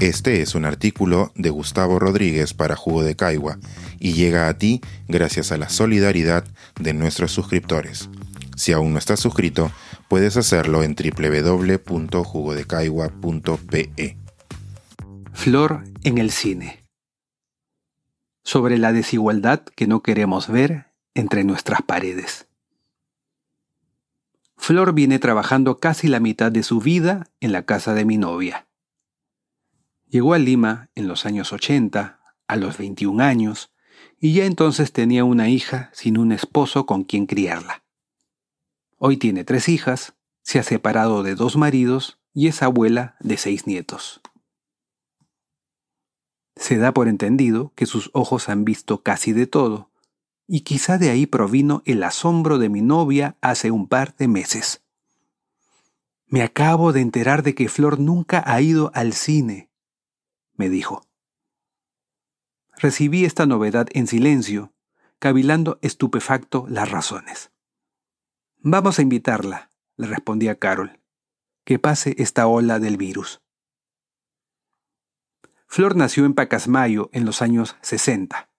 Este es un artículo de Gustavo Rodríguez para Jugo de Caigua y llega a ti gracias a la solidaridad de nuestros suscriptores. Si aún no estás suscrito, puedes hacerlo en www.jugodecaigua.pe. Flor en el cine. Sobre la desigualdad que no queremos ver entre nuestras paredes. Flor viene trabajando casi la mitad de su vida en la casa de mi novia. Llegó a Lima en los años 80, a los 21 años, y ya entonces tenía una hija sin un esposo con quien criarla. Hoy tiene tres hijas, se ha separado de dos maridos y es abuela de seis nietos. Se da por entendido que sus ojos han visto casi de todo, y quizá de ahí provino el asombro de mi novia hace un par de meses. Me acabo de enterar de que Flor nunca ha ido al cine, me dijo. Recibí esta novedad en silencio, cavilando estupefacto las razones. Vamos a invitarla, le respondí a Carol, que pase esta ola del virus. Flor nació en Pacasmayo en los años 60.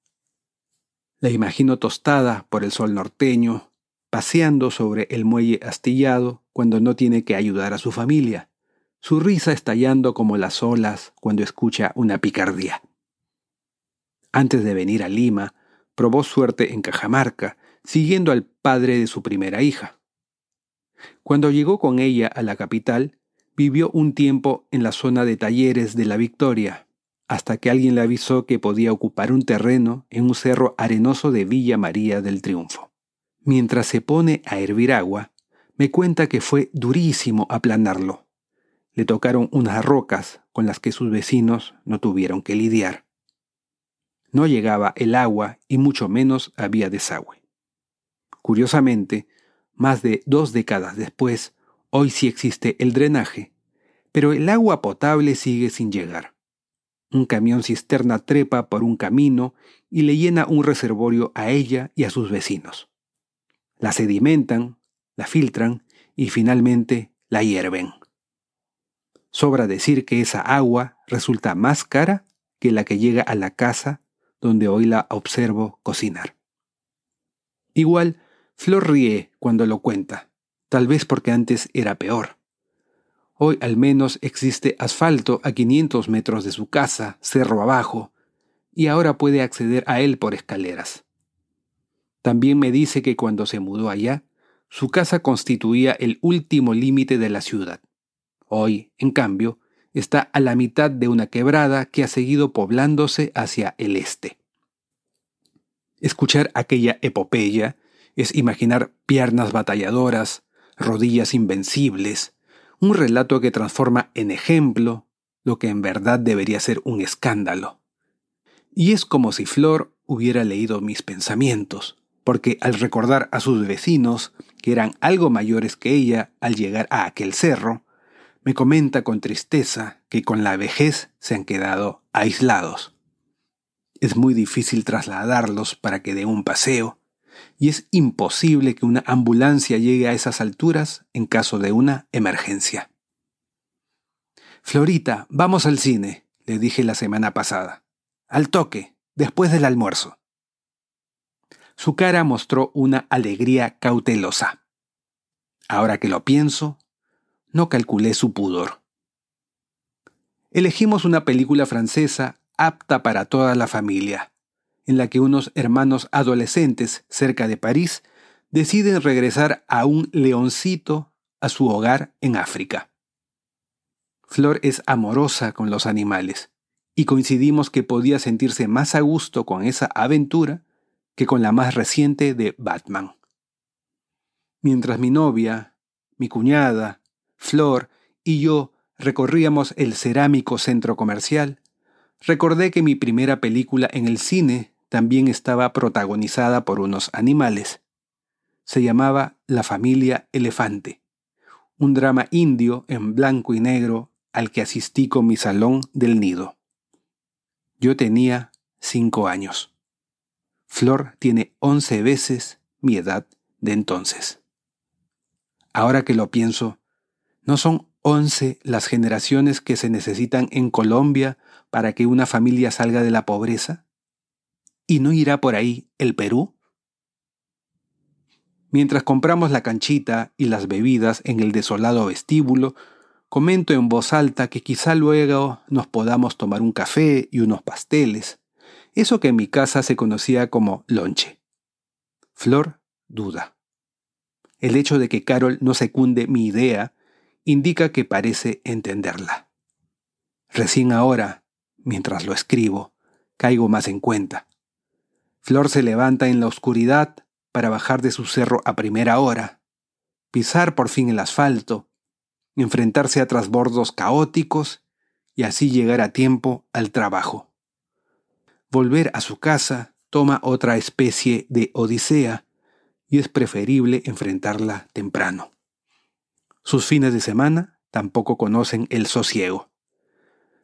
La imagino tostada por el sol norteño, paseando sobre el muelle astillado cuando no tiene que ayudar a su familia, su risa estallando como las olas cuando escucha una picardía. Antes de venir a Lima, probó suerte en Cajamarca, siguiendo al padre de su primera hija. Cuando llegó con ella a la capital, vivió un tiempo en la zona de talleres de la Victoria, hasta que alguien le avisó que podía ocupar un terreno en un cerro arenoso de Villa María del Triunfo. Mientras se pone a hervir agua, me cuenta que fue durísimo aplanarlo. Le tocaron unas rocas con las que sus vecinos no tuvieron que lidiar. No llegaba el agua y mucho menos había desagüe. Curiosamente, más de dos décadas después, hoy sí existe el drenaje, pero el agua potable sigue sin llegar. Un camión cisterna trepa por un camino y le llena un reservorio a ella y a sus vecinos. La sedimentan, la filtran y finalmente la hierven. Sobra decir que esa agua resulta más cara que la que llega a la casa donde hoy la observo cocinar. Igual, Flor ríe cuando lo cuenta, tal vez porque antes era peor. Hoy al menos existe asfalto a 500 metros de su casa, cerro abajo, y ahora puede acceder a él por escaleras. También me dice que cuando se mudó allá, su casa constituía el último límite de la ciudad. Hoy, en cambio, está a la mitad de una quebrada que ha seguido poblándose hacia el este. Escuchar aquella epopeya es imaginar piernas batalladoras, rodillas invencibles, un relato que transforma en ejemplo lo que en verdad debería ser un escándalo. Y es como si Flor hubiera leído mis pensamientos, porque al recordar a sus vecinos, que eran algo mayores que ella al llegar a aquel cerro, me comenta con tristeza que con la vejez se han quedado aislados. Es muy difícil trasladarlos para que dé un paseo, y es imposible que una ambulancia llegue a esas alturas en caso de una emergencia. Florita, vamos al cine, le dije la semana pasada. Al toque, después del almuerzo. Su cara mostró una alegría cautelosa. Ahora que lo pienso, no calculé su pudor. Elegimos una película francesa apta para toda la familia, en la que unos hermanos adolescentes cerca de París deciden regresar a un leoncito a su hogar en África. Flor es amorosa con los animales y coincidimos que podía sentirse más a gusto con esa aventura que con la más reciente de Batman. Mientras mi novia, mi cuñada, Flor y yo recorríamos el cerámico centro comercial, recordé que mi primera película en el cine también estaba protagonizada por unos animales. Se llamaba La familia elefante, un drama indio en blanco y negro al que asistí con mi salón del nido. Yo tenía cinco años. Flor tiene once veces mi edad de entonces. Ahora que lo pienso, ¿no son 11 las generaciones que se necesitan en Colombia para que una familia salga de la pobreza? ¿Y no irá por ahí el Perú? Mientras compramos la canchita y las bebidas en el desolado vestíbulo, comento en voz alta que quizá luego nos podamos tomar un café y unos pasteles, eso que en mi casa se conocía como lonche. Flor duda. El hecho de que Carol no secunde mi idea indica que parece entenderla. Recién ahora, mientras lo escribo, caigo más en cuenta. Flor se levanta en la oscuridad para bajar de su cerro a primera hora, pisar por fin el asfalto, enfrentarse a trasbordos caóticos y así llegar a tiempo al trabajo. Volver a su casa toma otra especie de odisea y es preferible enfrentarla temprano. Sus fines de semana tampoco conocen el sosiego.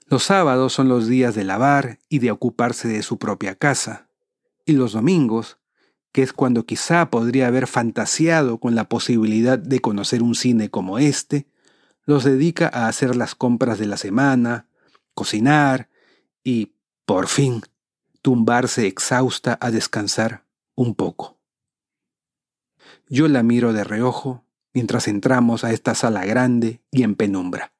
Los sábados son los días de lavar y de ocuparse de su propia casa, y los domingos, que es cuando quizá podría haber fantaseado con la posibilidad de conocer un cine como este, los dedica a hacer las compras de la semana, cocinar y, por fin, tumbarse exhausta a descansar un poco. Yo la miro de reojo mientras entramos a esta sala grande y en penumbra.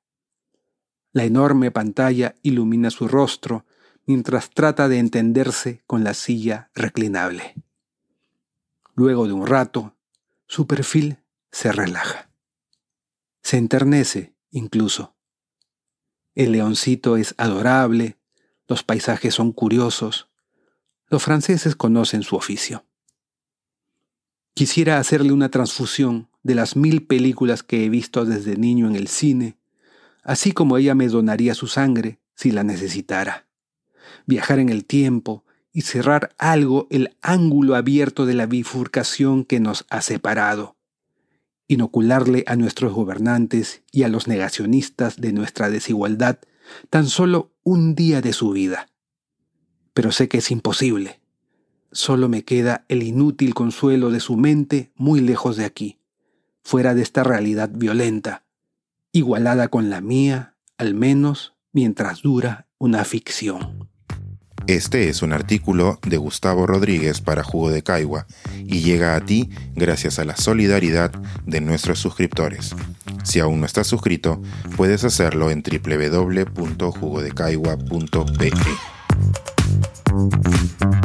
La enorme pantalla ilumina su rostro mientras trata de entenderse con la silla reclinable. Luego de un rato, su perfil se relaja. Se enternece incluso. El leoncito es adorable, los paisajes son curiosos, los franceses conocen su oficio. Quisiera hacerle una transfusión de las mil películas que he visto desde niño en el cine, así como ella me donaría su sangre si la necesitara. Viajar en el tiempo y cerrar algo el ángulo abierto de la bifurcación que nos ha separado. Inocularle a nuestros gobernantes y a los negacionistas de nuestra desigualdad tan solo un día de su vida. Pero sé que es imposible solo me queda el inútil consuelo de su mente muy lejos de aquí, fuera de esta realidad violenta, igualada con la mía, al menos mientras dura una ficción. Este es un artículo de Gustavo Rodríguez para Jugo de Caigua y llega a ti gracias a la solidaridad de nuestros suscriptores. Si aún no estás suscrito, puedes hacerlo en www.jugodecaigua.pe.